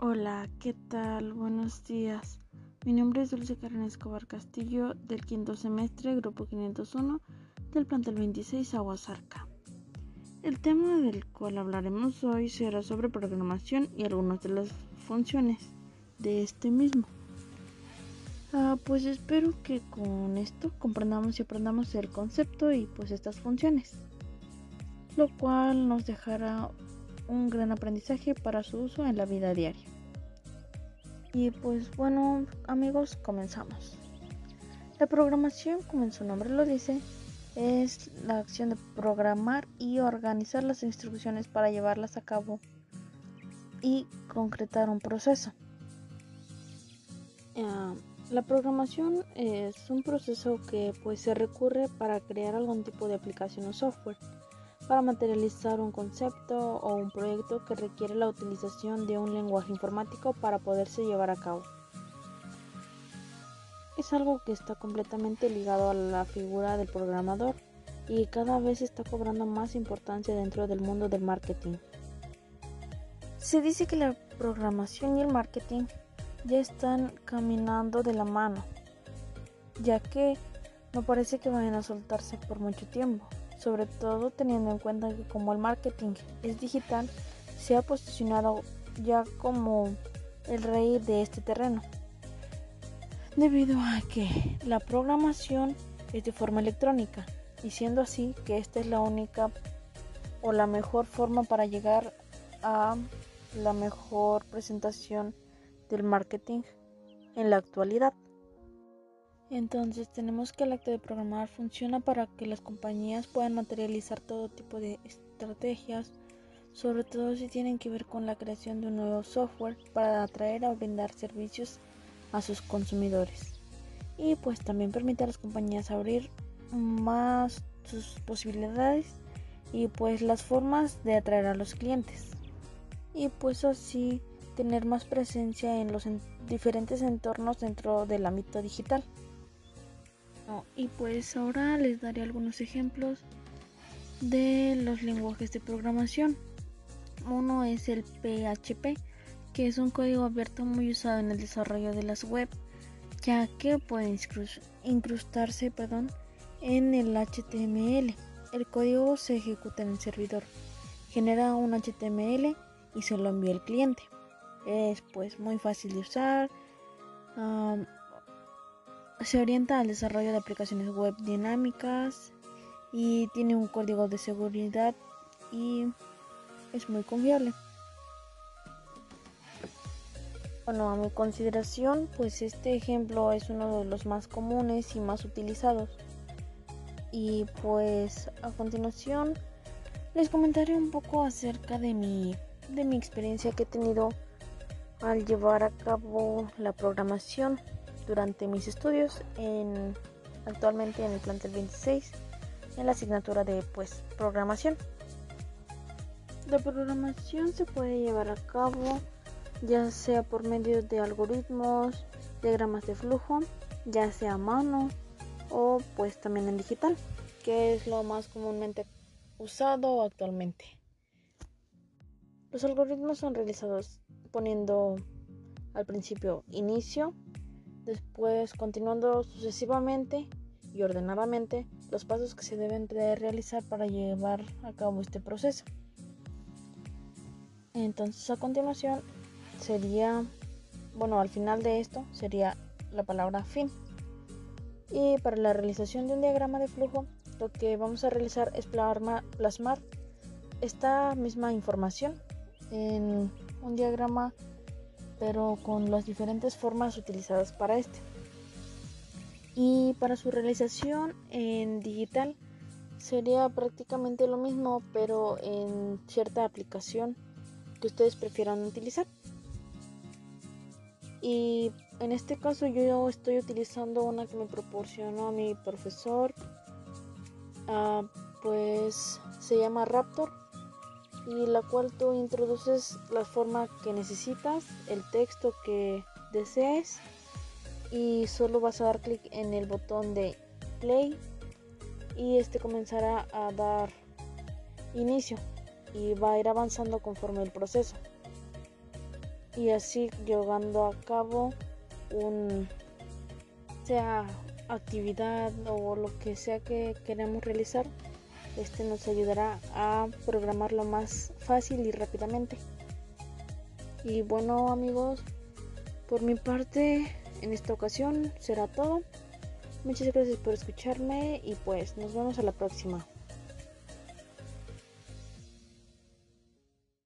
Hola, ¿qué tal? Buenos días. Mi nombre es Dulce Karen Escobar Castillo del quinto semestre, grupo 501 del plantel 26 Aguasarca. El tema del cual hablaremos hoy será sobre programación y algunas de las funciones de este mismo. Ah, pues espero que con esto comprendamos y aprendamos el concepto y pues estas funciones, lo cual nos dejará un gran aprendizaje para su uso en la vida diaria. Y pues bueno amigos, comenzamos. La programación, como su nombre lo dice, es la acción de programar y organizar las instrucciones para llevarlas a cabo y concretar un proceso. Ah, la programación es un proceso que pues se recurre para crear algún tipo de aplicación o software para materializar un concepto o un proyecto que requiere la utilización de un lenguaje informático para poderse llevar a cabo. Es algo que está completamente ligado a la figura del programador y cada vez está cobrando más importancia dentro del mundo del marketing. Se dice que la programación y el marketing ya están caminando de la mano, ya que no parece que vayan a soltarse por mucho tiempo sobre todo teniendo en cuenta que como el marketing es digital, se ha posicionado ya como el rey de este terreno. Debido a que la programación es de forma electrónica y siendo así que esta es la única o la mejor forma para llegar a la mejor presentación del marketing en la actualidad. Entonces tenemos que el acto de programar funciona para que las compañías puedan materializar todo tipo de estrategias, sobre todo si tienen que ver con la creación de un nuevo software para atraer o brindar servicios a sus consumidores. Y pues también permite a las compañías abrir más sus posibilidades y pues las formas de atraer a los clientes. Y pues así tener más presencia en los diferentes entornos dentro del ámbito digital y pues ahora les daré algunos ejemplos de los lenguajes de programación. Uno es el PHP, que es un código abierto muy usado en el desarrollo de las web, ya que puede incrustarse perdón, en el HTML. El código se ejecuta en el servidor, genera un HTML y se lo envía al cliente. Es pues muy fácil de usar, se orienta al desarrollo de aplicaciones web dinámicas y tiene un código de seguridad y es muy confiable. Bueno, a mi consideración, pues este ejemplo es uno de los más comunes y más utilizados. Y pues a continuación les comentaré un poco acerca de mi, de mi experiencia que he tenido al llevar a cabo la programación durante mis estudios en, actualmente en el plantel 26 en la asignatura de pues programación. La programación se puede llevar a cabo ya sea por medio de algoritmos, diagramas de flujo, ya sea a mano o pues también en digital, que es lo más comúnmente usado actualmente. Los algoritmos son realizados poniendo al principio inicio, después continuando sucesivamente y ordenadamente los pasos que se deben de realizar para llevar a cabo este proceso. Entonces a continuación sería, bueno, al final de esto sería la palabra fin. Y para la realización de un diagrama de flujo, lo que vamos a realizar es plasmar esta misma información en un diagrama pero con las diferentes formas utilizadas para este. Y para su realización en digital sería prácticamente lo mismo, pero en cierta aplicación que ustedes prefieran utilizar. Y en este caso yo estoy utilizando una que me proporcionó mi profesor. Ah, pues se llama Raptor y la cual tú introduces la forma que necesitas, el texto que desees y solo vas a dar clic en el botón de play y este comenzará a dar inicio y va a ir avanzando conforme el proceso. y así llevando a cabo un sea actividad o lo que sea que queramos realizar este nos ayudará a programarlo más fácil y rápidamente. Y bueno amigos por mi parte en esta ocasión será todo. Muchas gracias por escucharme y pues nos vemos a la próxima